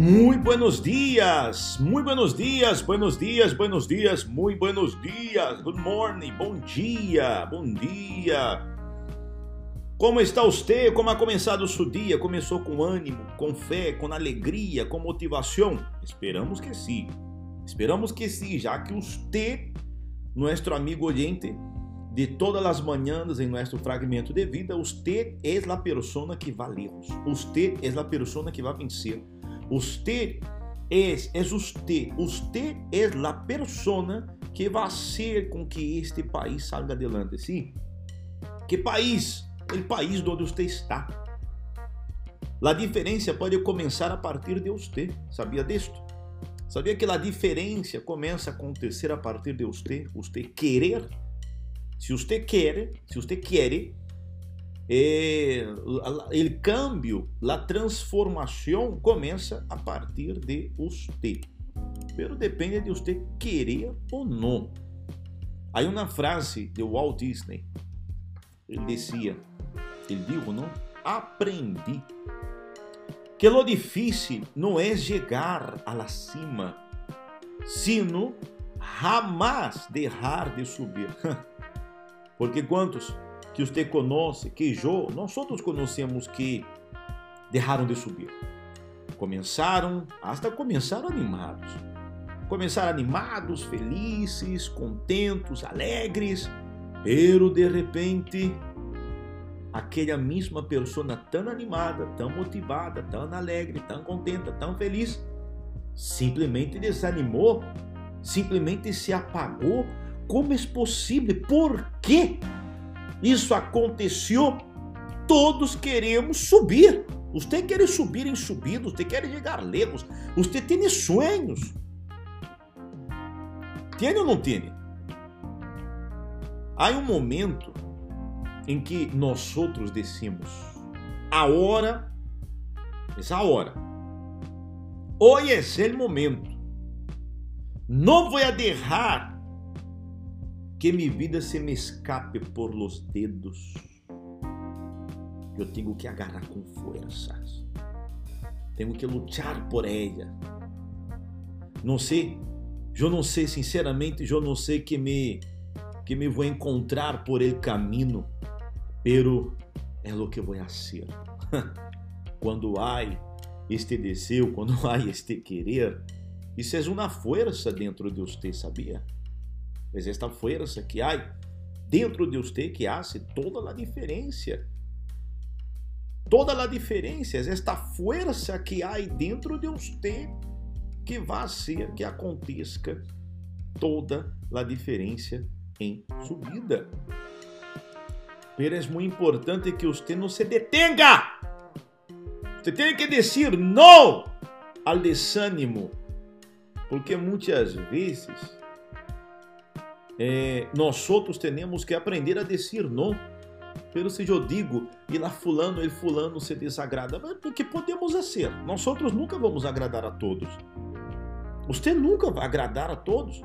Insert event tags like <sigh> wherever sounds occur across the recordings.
Muy buenos dias, muy buenos dias, buenos dias, buenos dias, muy buenos dias, good morning, bom dia, bom dia. Como está você? Como ha começado o seu dia? Começou com ânimo, com fé, com alegria, com motivação? Esperamos que sim. Esperamos que sim, já que você, nosso amigo oyente, de todas as manhãs em nosso fragmento de vida, você é a persona que vai lejos. Você é a persona que vai vencer. Usted es, es usted. Usted es la persona que vai fazer com que este país salga adelante. Sim? Que país? O país onde você está. A diferença pode começar a partir de você. Sabia disto? Sabia que a diferença começa a acontecer a partir de você? Você querer. Se você quer, se você quer, é, o câmbio, a transformação começa a partir de você. Pero depende de você querer ou não. Há uma frase de Walt Disney. Ele dizia, ele dijo, não? Aprendi que lo difícil não é chegar a la cima, sino jamais deixar de subir. <laughs> Porque quantos que você conhece, que eu, nós outros conhecemos que deixaram de subir. Começaram, hasta começaram animados. Começaram animados, felizes, contentos, alegres, pero de repente aquela mesma pessoa tão animada, tão motivada, tão alegre, tão contenta, tão feliz, simplesmente desanimou, simplesmente se apagou. Como é possível? Por quê? Isso aconteceu. Todos queremos subir. Você quer subir em subido, você quer chegar lejos, você tem sonhos. Tem ou não tem? Há um momento em que nós outros decimos: a hora, é a hora. Hoje é o momento. Não vou deixar que minha vida se me escape por los dedos. Eu tenho que agarrar com forças. Tenho que lutar por ela. Não sei, eu não sei sinceramente, eu não sei que me que me vou encontrar por el caminho, pero é o que vou fazer. quando <laughs> há este desejo, quando há <laughs> este querer, isso é uma força dentro de você, sabia? Mas esta força que há dentro de você que hace toda a diferença. Toda a diferença, esta força que há dentro de você que vai ser que aconteça toda a diferença em sua vida. Pero é muito importante que você não se detenga. Você tem que dizer não ao desânimo, porque muitas vezes é, nós outros temos que aprender a dizer não. Pelo se eu digo, e lá fulano, ele fulano se desagrada, mas porque podemos ser. Nós outros nunca vamos agradar a todos. Você nunca vai agradar a todos.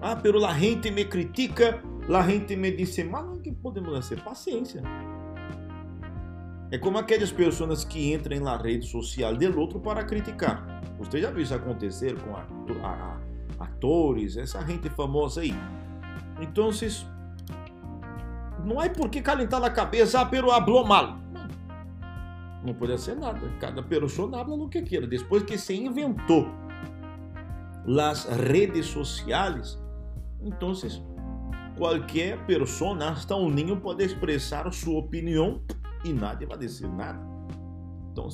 Ah, pero la gente me critica, la gente me dice mal, o que podemos fazer? Paciência. É como aquelas pessoas que entram na rede social do outro para criticar. Você já viu isso acontecer com a, a, atores, essa gente famosa aí? Então, não é porque calentar a cabeça, ah, pero hablou mal. Não, não pode ser nada. Cada pessoa habla o que queira. Depois que se inventou as redes sociais, então qualquer pessoa, hasta um ninho, pode expressar sua opinião e nadie vai dizer nada. Então,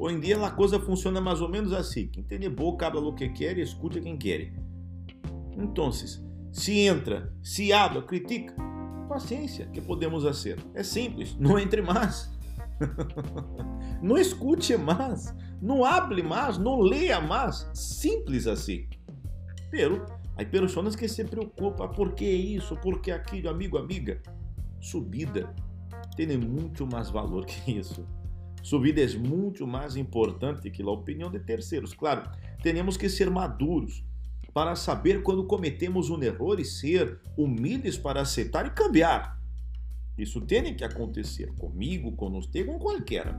hoje em dia a coisa funciona mais ou menos assim: quem tem boca habla o que quer e escuta quem quer. Então, se entra, se habla, critica, paciência, que podemos fazer? É simples, <laughs> não entre mais. <laughs> não escute mais, não hable mais, não leia mais, simples assim. Pero há pessoas que se preocupam, por que isso, por que aquilo, amigo, amiga. Subida tem muito mais valor que isso. Subida é muito mais importante que a opinião de terceiros. Claro, temos que ser maduros para saber quando cometemos um erro e ser humildes para aceitar e cambiar. Isso tem que acontecer comigo, com você, com qualquer.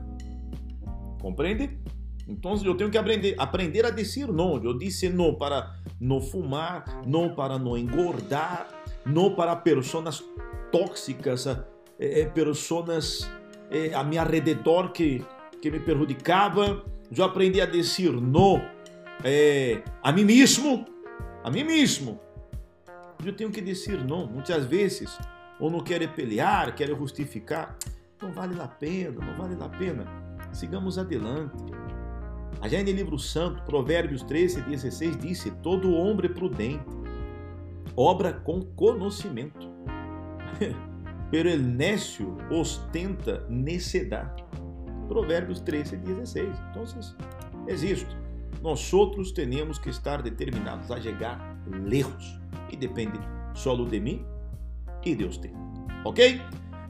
Compreende? Então eu tenho que aprender, aprender a dizer não. Eu disse não para não fumar, não para não engordar, não para pessoas tóxicas, eh, pessoas eh, a meu redor que, que me prejudicavam. Eu aprendi a dizer não eh, a mim mesmo, a mim mesmo. Eu tenho que dizer não. Muitas vezes, ou não quero pelear, quero justificar. Não vale a pena, não vale a pena. Sigamos adelante. Allá no livro santo, Provérbios 13, 16, disse: Todo homem prudente obra com conhecimento, <laughs> pero el necio ostenta necedade. Provérbios 13, 16. Então, isto. Nós outros temos que estar determinados a chegar lejos. E depende só de mim e de você. Ok?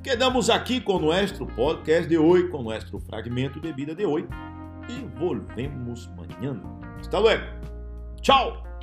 Quedamos aqui com o nosso podcast de hoje, com o nosso fragmento de vida de hoje. E volvemos amanhã. Hasta luego. Tchau!